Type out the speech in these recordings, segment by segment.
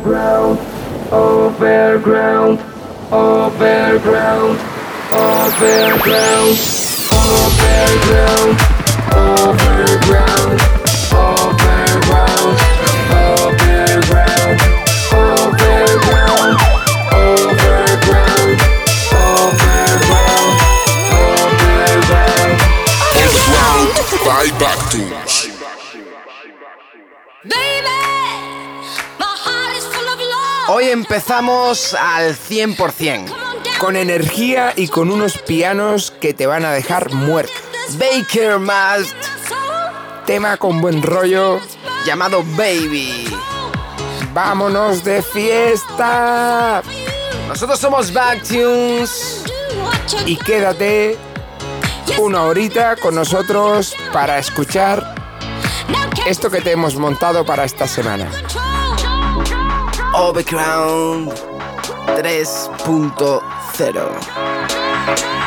overground, overground, overground, overground, overground, overground. empezamos al 100%. Con energía y con unos pianos que te van a dejar muerto. Baker Mast. Tema con buen rollo. Llamado Baby. ¡Vámonos de fiesta! Nosotros somos Backtunes. Y quédate una horita con nosotros para escuchar esto que te hemos montado para esta semana. Overground 3.0.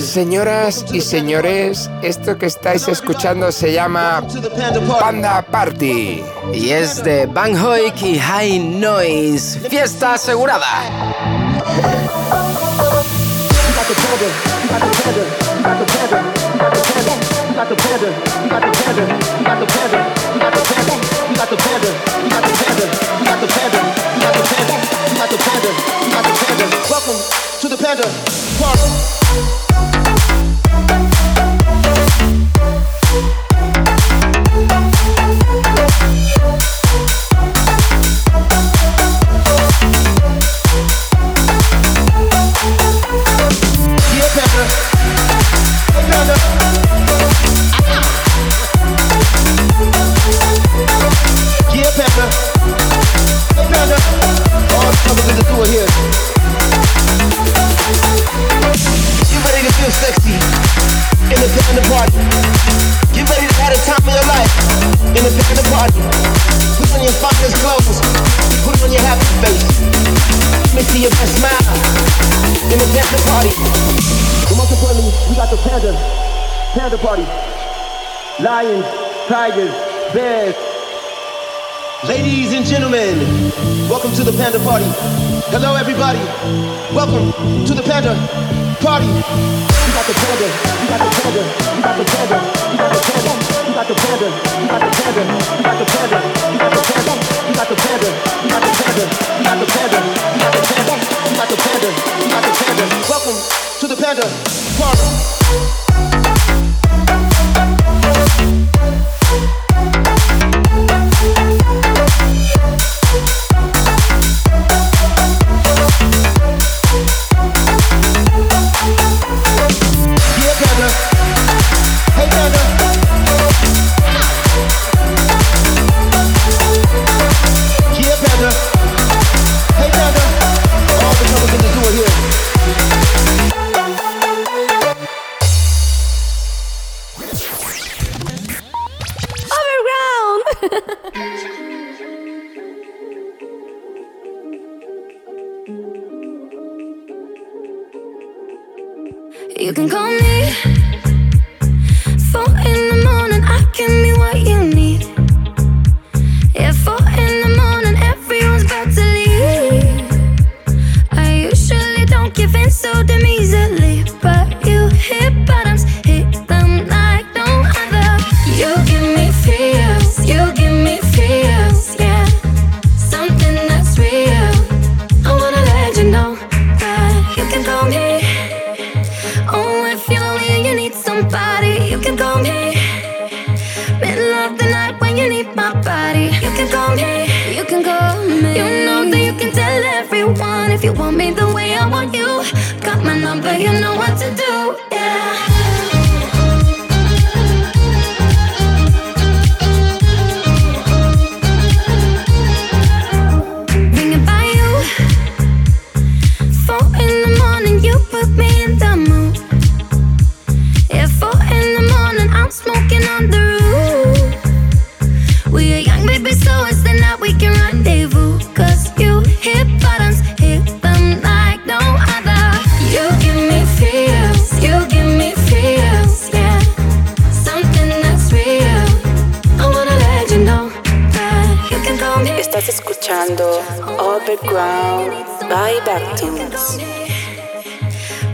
Señoras y señores, esto que estáis escuchando se llama Panda Party. Y es de Van Hoyk y High Noise. Fiesta asegurada. panda, panda. Welcome to the panda party. Importantly, we got the panda, panda party. Lions, tigers, bears. Ladies and gentlemen, welcome to the Panda Party. Hello, everybody. Welcome to the Panda Party. We got the panda, we got the panda, we got the panda, we got the panda, we got the panda, we got the panda, we got the panda, we got the panda, we got the panda, we got the panda, we got the panda, we got the panda, we got the panda, we got the panda. Welcome to the Panda Party. Tell everyone if you want me the way I want you. Got my number, you know what to do. Escuchando Overground by Baktuns.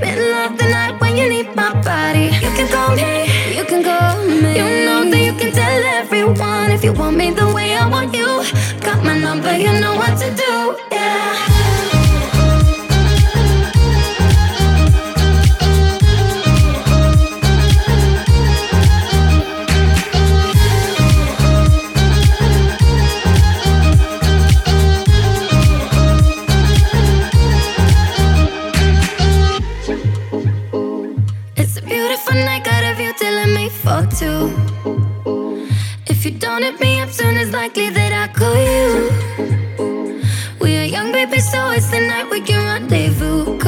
Middle of the night when you need my body, you can call me. You can call me. You know that you can tell everyone if you want me the way I want you. Got my number, you know what to do. Two. If you don't hit me up soon, it's likely that I call you. We are young, baby, so it's the night we can rendezvous.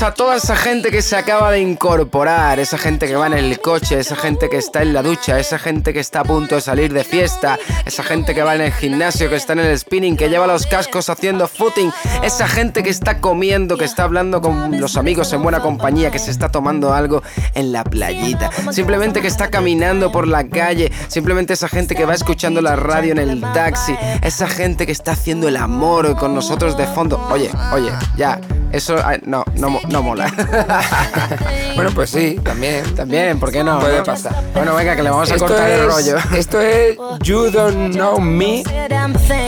A toda esa gente que se acaba de incorporar, esa gente que va en el coche, esa gente que está en la ducha, esa gente que está a punto de salir de fiesta, esa gente que va en el gimnasio, que está en el spinning, que lleva los cascos haciendo footing, esa gente que está comiendo, que está hablando con los amigos en buena compañía, que se está tomando algo en la playita, simplemente que está caminando por la calle, simplemente esa gente que va escuchando la radio en el taxi, esa gente que está haciendo el amor con nosotros de fondo. Oye, oye, ya, eso no, no, no mola. Bueno, pues sí, también. También, ¿por qué no? Puede pasar. Bueno, venga, que le vamos a Esto cortar el rollo. Esto es You Don't Know Me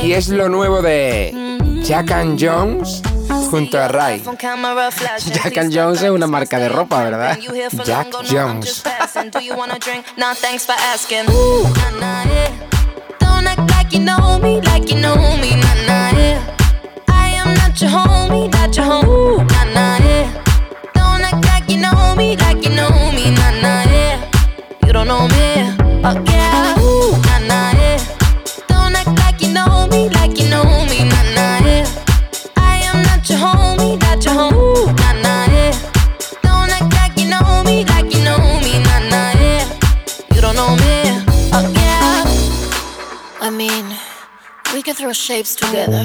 y es lo nuevo de Jack and Jones junto a Ray. Jack and Jones es una marca de ropa, ¿verdad? Jack Jones. Not your homie, not your. Ooh, nah, nah, yeah. Don't act like you know me, like you know me, nah, nah, yeah. You don't know me, oh yeah. Nah, nah, yeah. Don't act like you know me, like you know me, nah, nah, yeah. I am not your homie, not your. Ooh, nah, nah, yeah. Don't act like you know me, like you know me, nah, nah, yeah. You don't know me, oh yeah. I mean, we can throw shapes together,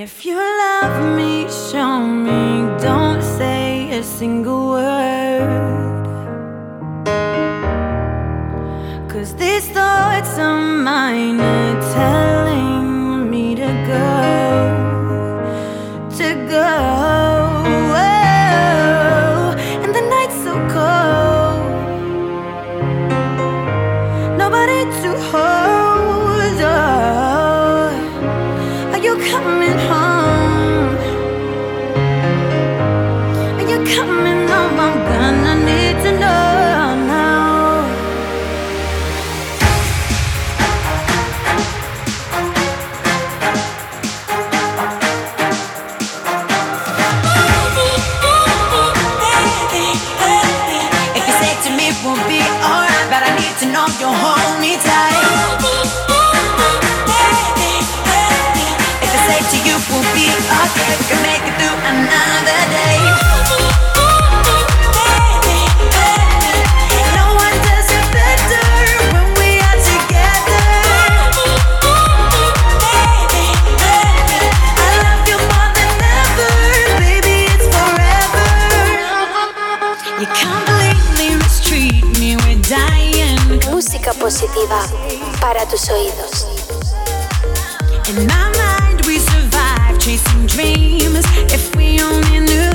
if you love me, show me. Don't say a single positiva para tus oídos. In my mind we survive chasing dreams if we only knew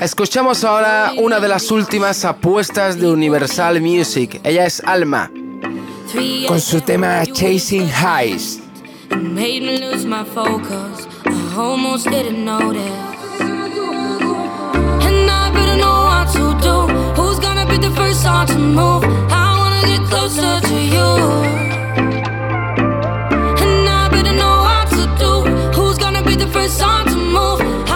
Escuchamos ahora una de las últimas apuestas de Universal Music. Ella es Alma. Con su tema Chasing Highs. Made me pierdo mi foco. I almost didn't know what. Who's gonna be the first song to move? I wanna get closer to you. And I better know what to do. Who's gonna be the first song to move?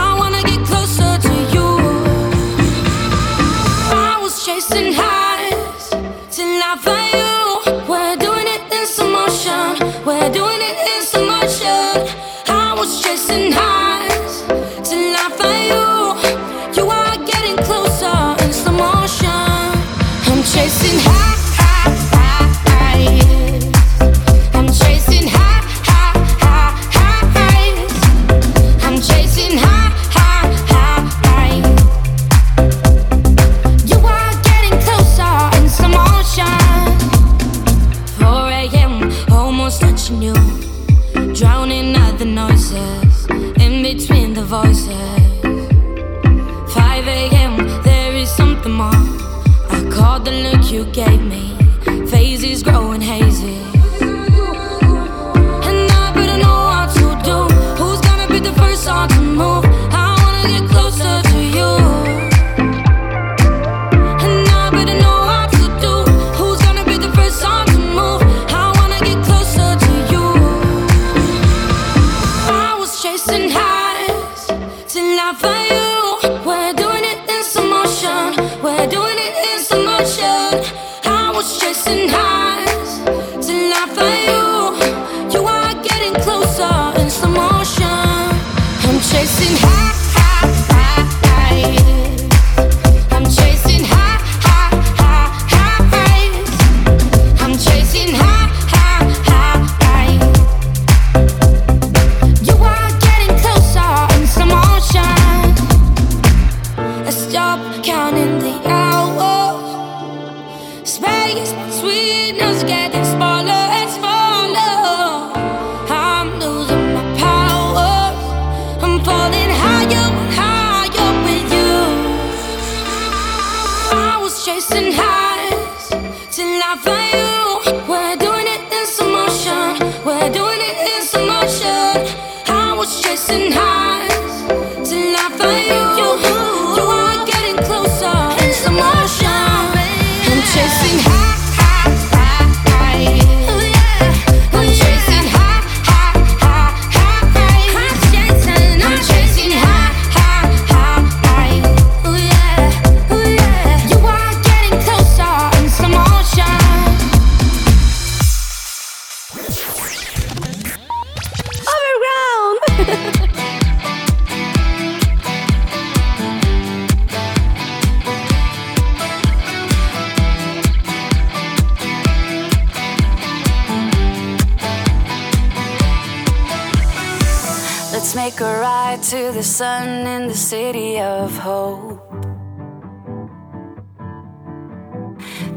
stop counting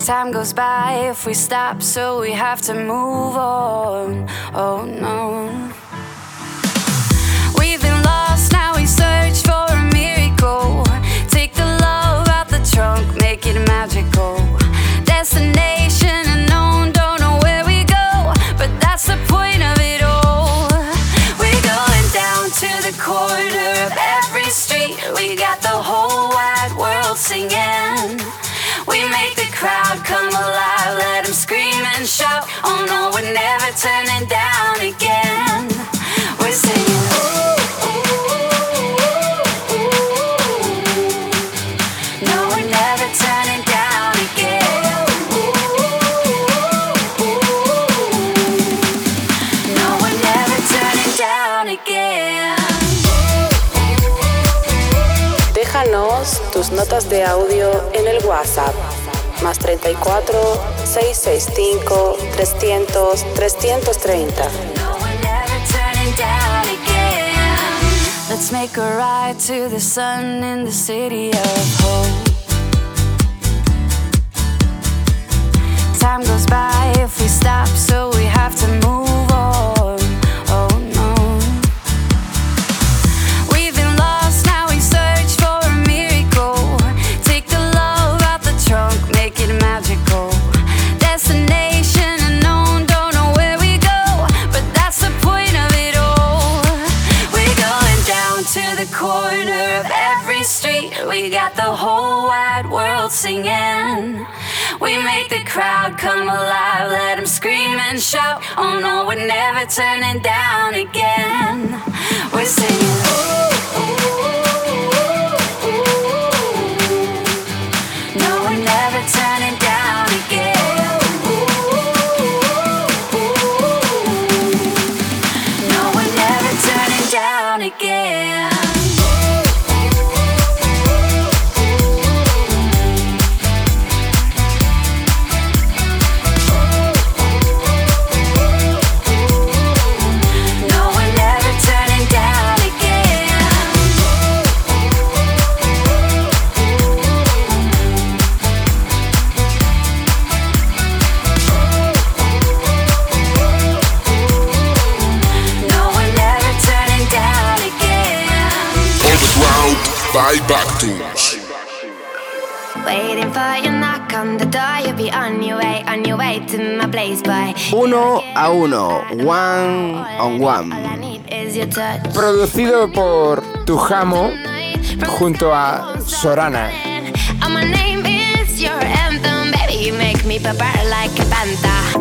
Time goes by if we stop, so we have to move on. Oh no. We've been lost, now we search for a miracle. Take the love out the trunk, make it magical. Destination unknown, don't know where we go, but that's the point of it all. We're going down to the corner of every street. We got the whole wide world singing. Come alive, let them scream and shout. Oh no, we're never turning down again. We're singing. No. No. Déjanos tus notas de audio en el WhatsApp. Más 34 665 300 330. turning down again. Let's make a ride to the sun in the city of hope. Time goes by if we stop, so we have to move come alive, let them scream and shout. Oh no, we're never turning down again. We're singing. Uno a uno, one on one. Producido por Tujamo junto a Sorana. And my name is your anthem, baby. You make me prepare like a panther.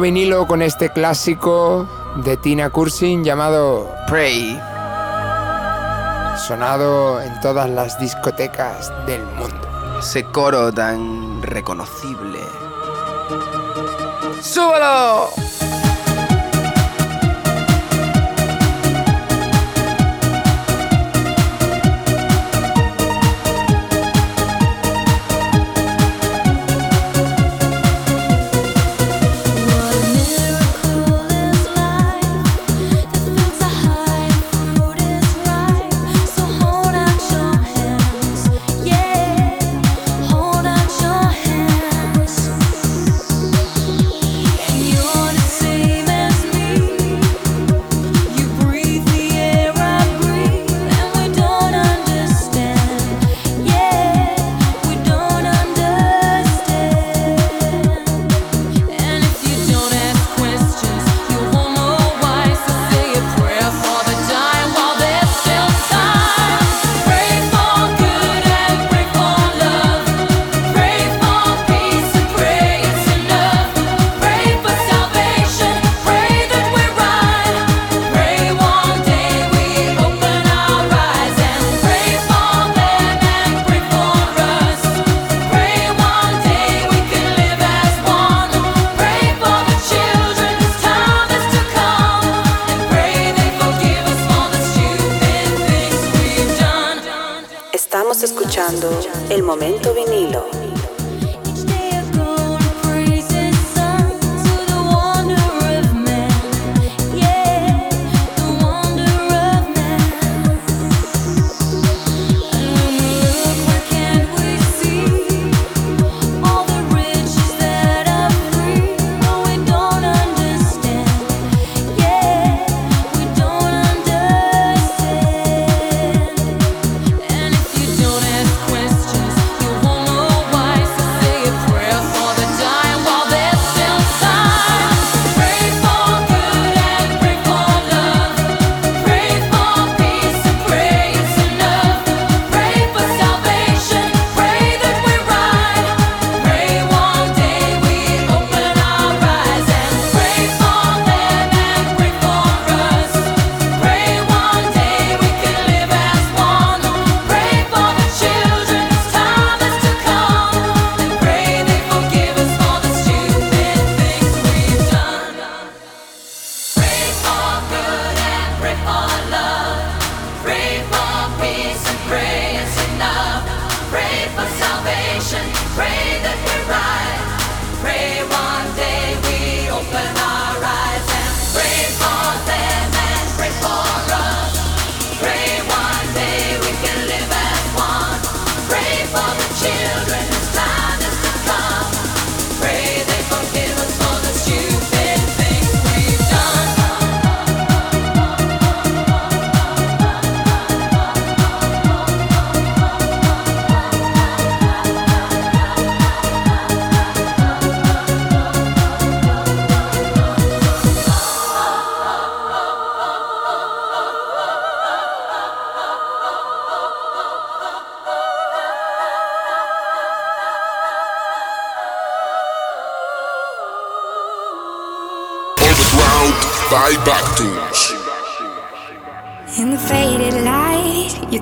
vinilo con este clásico de Tina Cursin llamado Prey. Sonado en todas las discotecas del mundo. Ese coro tan reconocible. ¡Súbalo! momento for the children.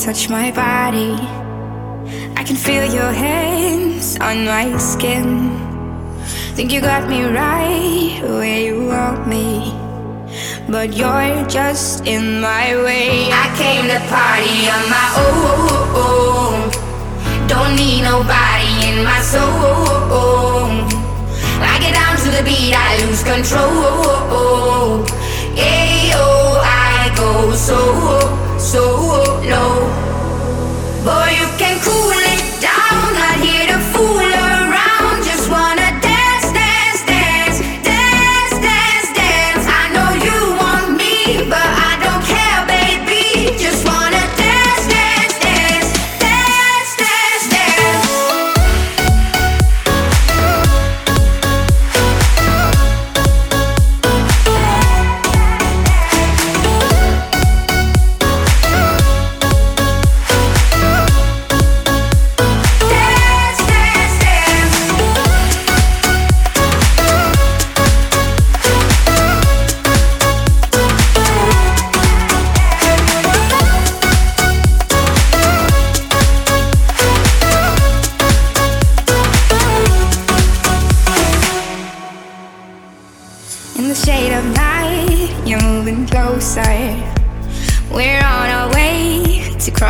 Touch my body. I can feel your hands on my skin. Think you got me right where you want me. But you're just in my way. I came to party on my own. Don't need nobody in my soul. I get down to the beat, I lose control. Yeah, oh, I go so, so oh, low. Boy, you can cool it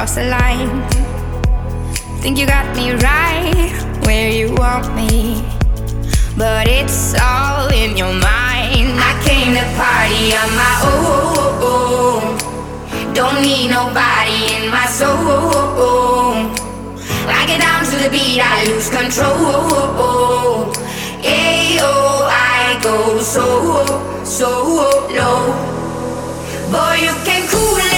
cross the line. Think you got me right where you want me. But it's all in your mind. I came to party on my own. Don't need nobody in my soul. I get down to the beat, I lose control. Ayo, I go so, so low. Boy, you can cool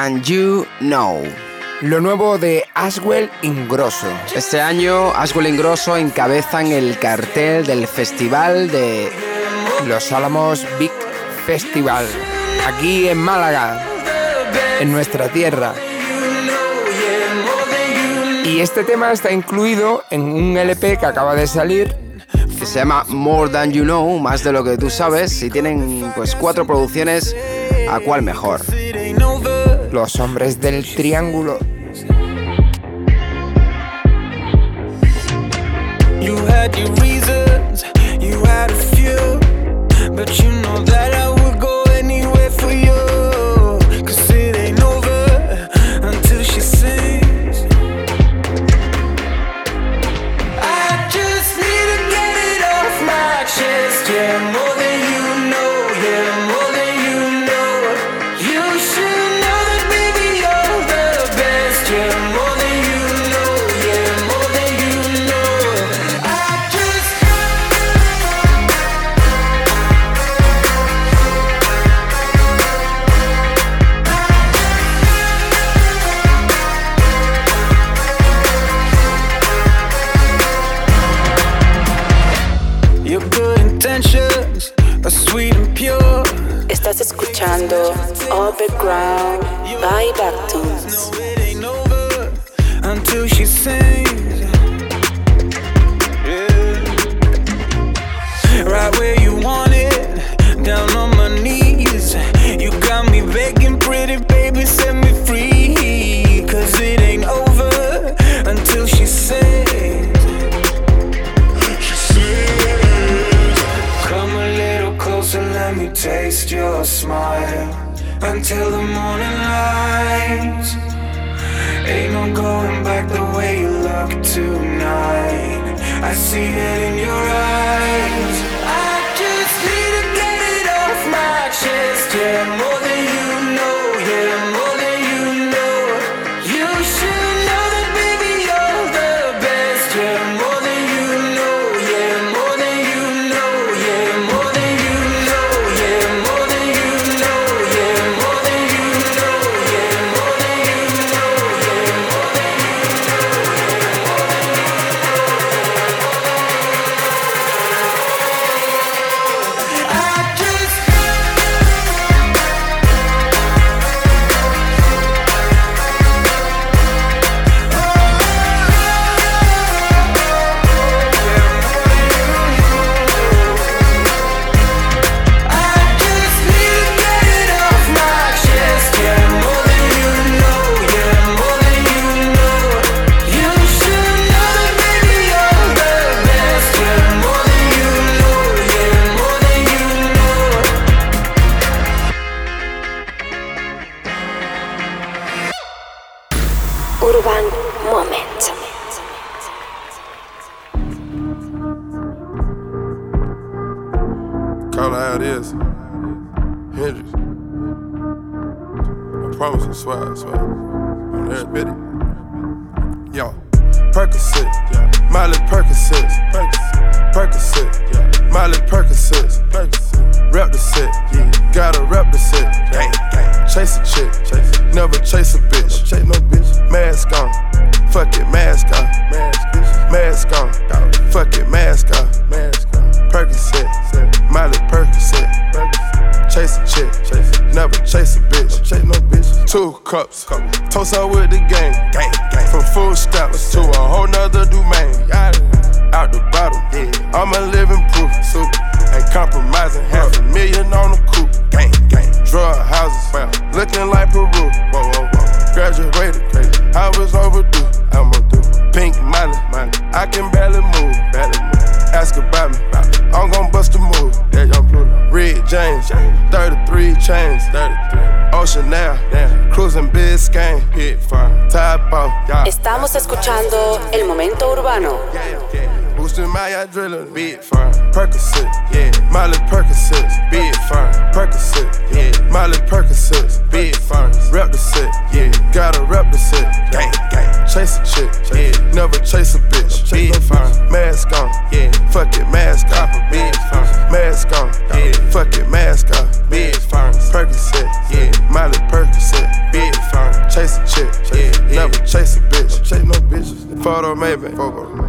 Than You Know. Lo nuevo de Aswell Ingrosso. Este año Aswell Ingrosso encabezan el cartel del festival de Los Álamos Big Festival, aquí en Málaga, en nuestra tierra. Y este tema está incluido en un LP que acaba de salir que se llama More Than You Know, más de lo que tú sabes, y tienen pues cuatro producciones, ¿a cuál mejor? Los Hombres del Triángulo. I see it in chase a bitch, chase no bitch. Two cups, toast out with the gang, gang, gang. From full stops to a whole nother domain. Out the bottom, I'm a living proof. Super, ain't compromising. Half a million on the coupe, gang, gang. Drug houses, looking like Peru. Whoa, whoa, whoa. Graduated, crazy. I was overdue. I'm overdue. Pink Molly, Molly. I can barely move, barely move. Ask about me, I'm gon' bust a move. Yeah, young Pluto. Red James, 33 chains, 33. Ocean now, cruising Biscayne, hit fire, top off. Estamos escuchando El Momento Urbano. Boosting my adrenaline, big fire. Percocet, yeah. Miley Percocet, big fire. Percocet, yeah. Miley Percocet, big fire. Rep the set, yeah. Gotta rep the set, gang, gang. Chase a chick, yeah. Never chase a bitch, big fire. Mask on, yeah. Fuck it, mask off, big fire. Mask on, yeah. Fuck it, mask off, big fire. Percocet, yeah. Miley Percocet, big fire. Chase a chick, yeah. Never chase a bitch, chase no bitches. Photo maybe,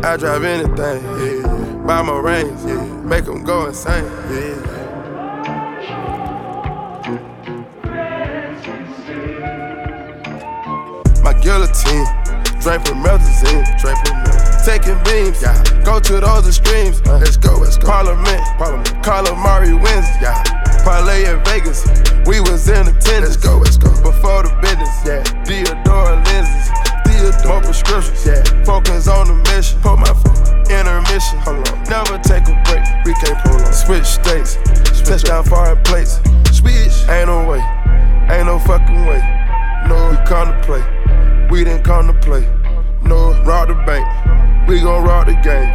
I drive anything, yeah. Buy my rings, yeah. Make them go insane, yeah. My guillotine, drink from melazine, drink from melazine. Taking beams, yeah. Go to those extremes, uh, let's go, let's go. Parliament, Parliament. Calamari wins, yeah. Parlay in Vegas, we was in attendance. Let's go, let's go. Before the business, yeah. Theodore lenses, more prescriptions, yeah. Focus on the mission, put my foot intermission. Hold on, never take a break. We can't prolong. Switch states, touchdown foreign plates. Switch, ain't no way, ain't no fucking way. No, we come to play. We didn't come to play. No, rob the bank. We gon' rob the game.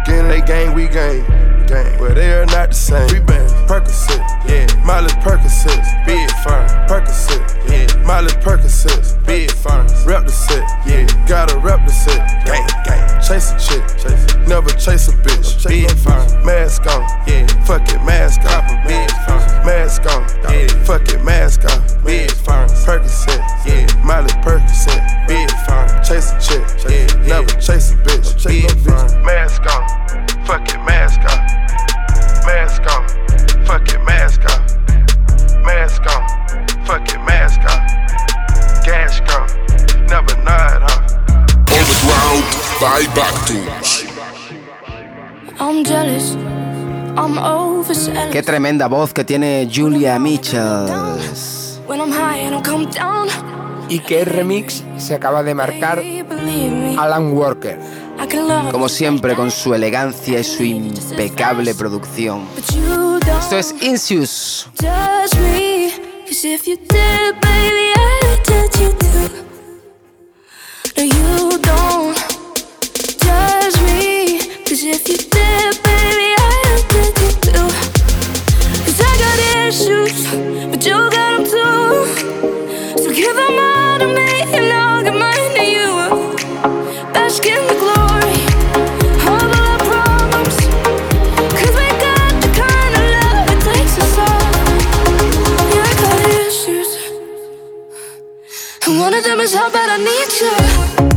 Again, they gang, we gang. Gang. But they are not the same. We bang Percocet, yeah. Miley Percocet, big fine. Percocet, yeah. Miley Percocet, big fine. Rep the set, yeah. Gotta rep the set, gang, gang. Chase a chick, chase. never chase a bitch. Big fine. Mask on, yeah. Fuck it, mask off. Big. Mask on, yeah. Fuck it, mask off. Big fine. Percocet, yeah. Miley Percocet, big. Chase a chick, yeah. Never chase a bitch. Big fine. Mask on, fuck it, mask off. Mask on, fuck it, mask off. by Bactus. Qué tremenda voz que tiene Julia Mitchell. Y qué remix se acaba de marcar Alan Walker. Como siempre, con su elegancia y su impecable producción. Esto es Insius. No, you. Cause if you did, baby, I am you too Cause I got issues, but you got them too So give them all to me and I'll give mine to you Bask in the glory our we got the kind of love that takes us all. Yeah, I got issues And one of them is how bad I need you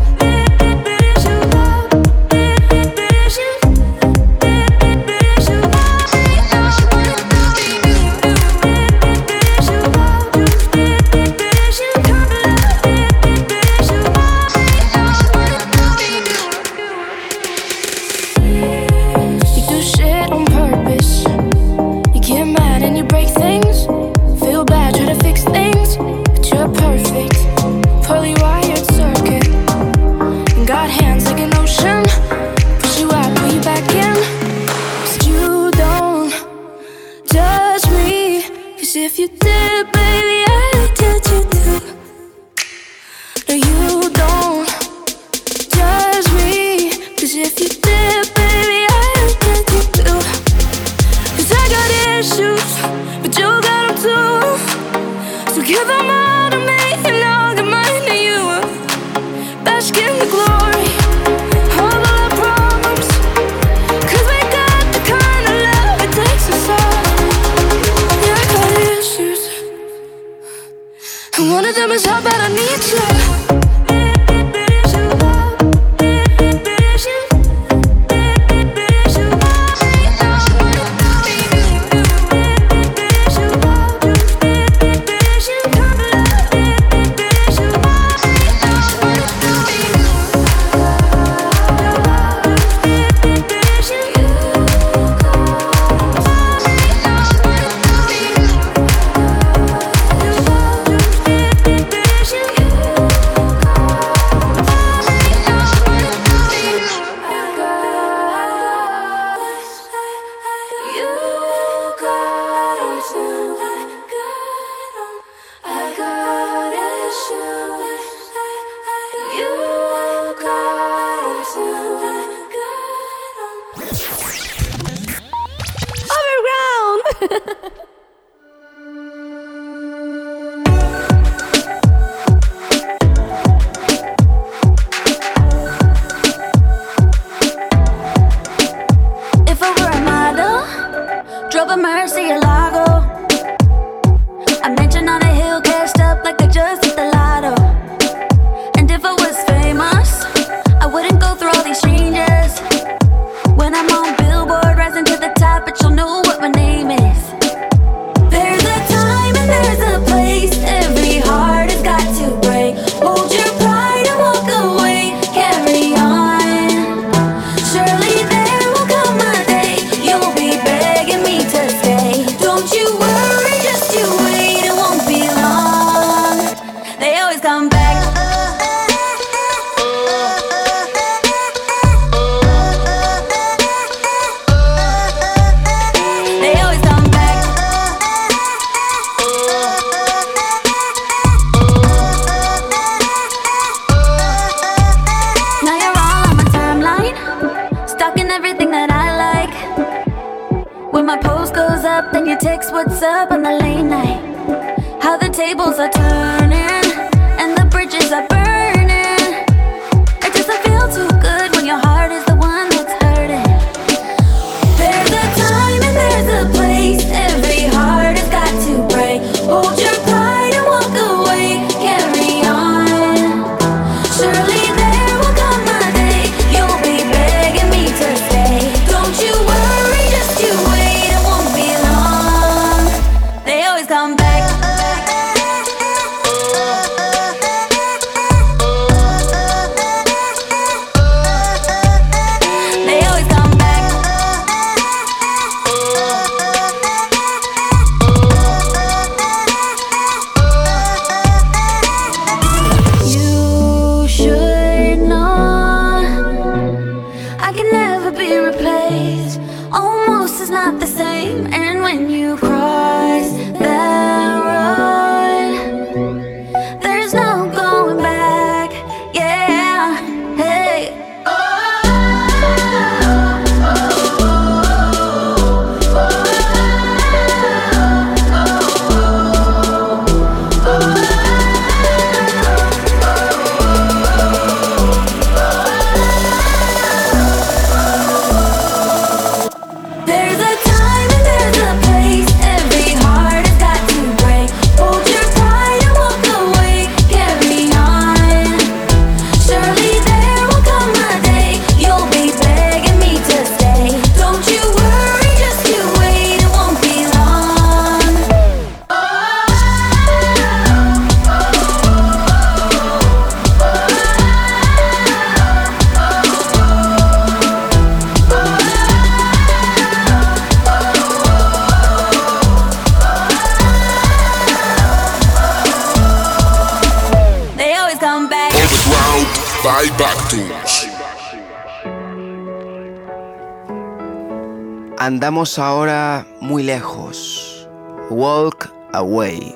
vamos ahora muy lejos. Walk Away.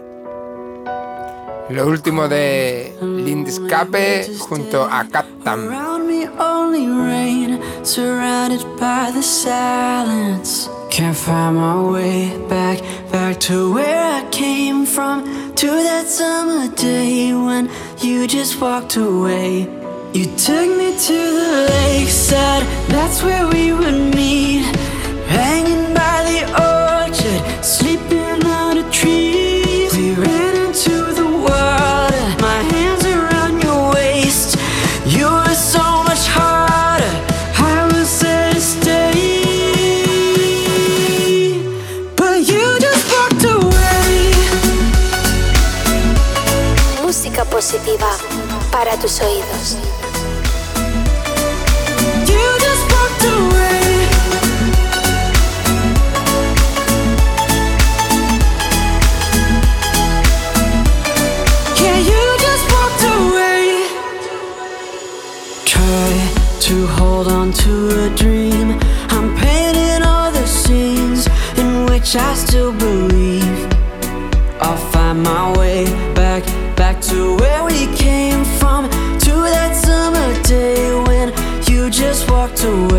Lo último de Lindescape junto a Captain. Around me only rain, surrounded by the silence. Can't find my way back, back to where I came from. To that summer day when you just walked away. You took me to the lakeside, that's where we would meet. By the orchard, sleeping on trees. We ran into the water, around your waist. So much harder, I stay. But you just walked away. Música positiva para tus oídos. to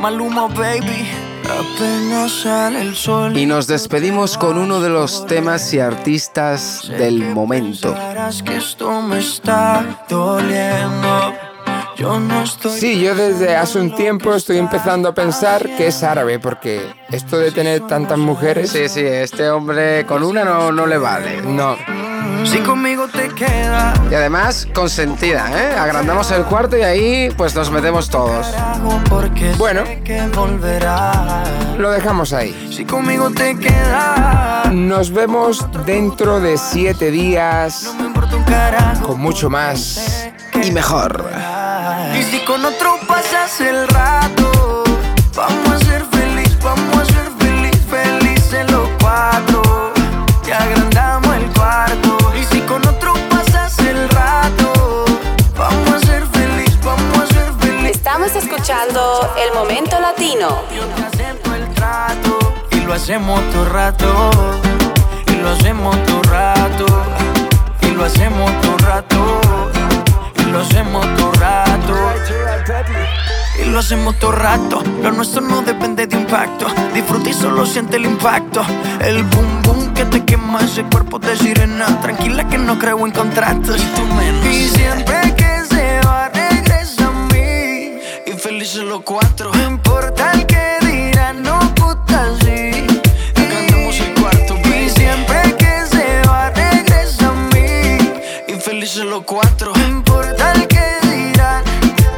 Maluma, baby. Apenas sale el sol. Y nos despedimos con uno de los temas y artistas del momento. Que esto me está doliendo. Yo no estoy. Sí, yo desde hace un tiempo estoy empezando a pensar que es árabe, porque esto de tener tantas mujeres... Sí, sí, este hombre con una no, no le vale. No. Si conmigo te quedas. Y además, consentida, ¿eh? Agrandamos el cuarto y ahí pues nos metemos todos. Bueno. Lo dejamos ahí. Si conmigo te quedas. Nos vemos dentro de siete días con mucho más. Y mejor. Y si con otro pasas el rato, vamos escuchando El Momento Latino. Yo te acepto el trato y lo hacemos todo rato. Y lo hacemos todo rato. Y lo hacemos todo rato. Y lo hacemos todo rato. Y lo hacemos todo rato. Lo nuestro no depende de impacto. Disfruta y solo siente el impacto. El boom boom que te quema ese cuerpo de sirena. Tranquila que no creo en contratos. Y tú menos. Y siempre felices los cuatro. No importa el que dirán, no puta sí. Agrandamos el cuarto. Y siempre que se va, regresa a mí. Y felices los cuatro. No importa el que dirán,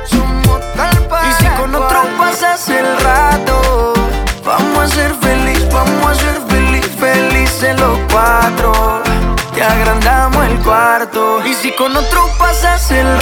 somos tal para Y si con otro pasas el rato, vamos a ser feliz, vamos a ser feliz, felices los cuatro. Te agrandamos el cuarto. Y si con otro pasas el rato,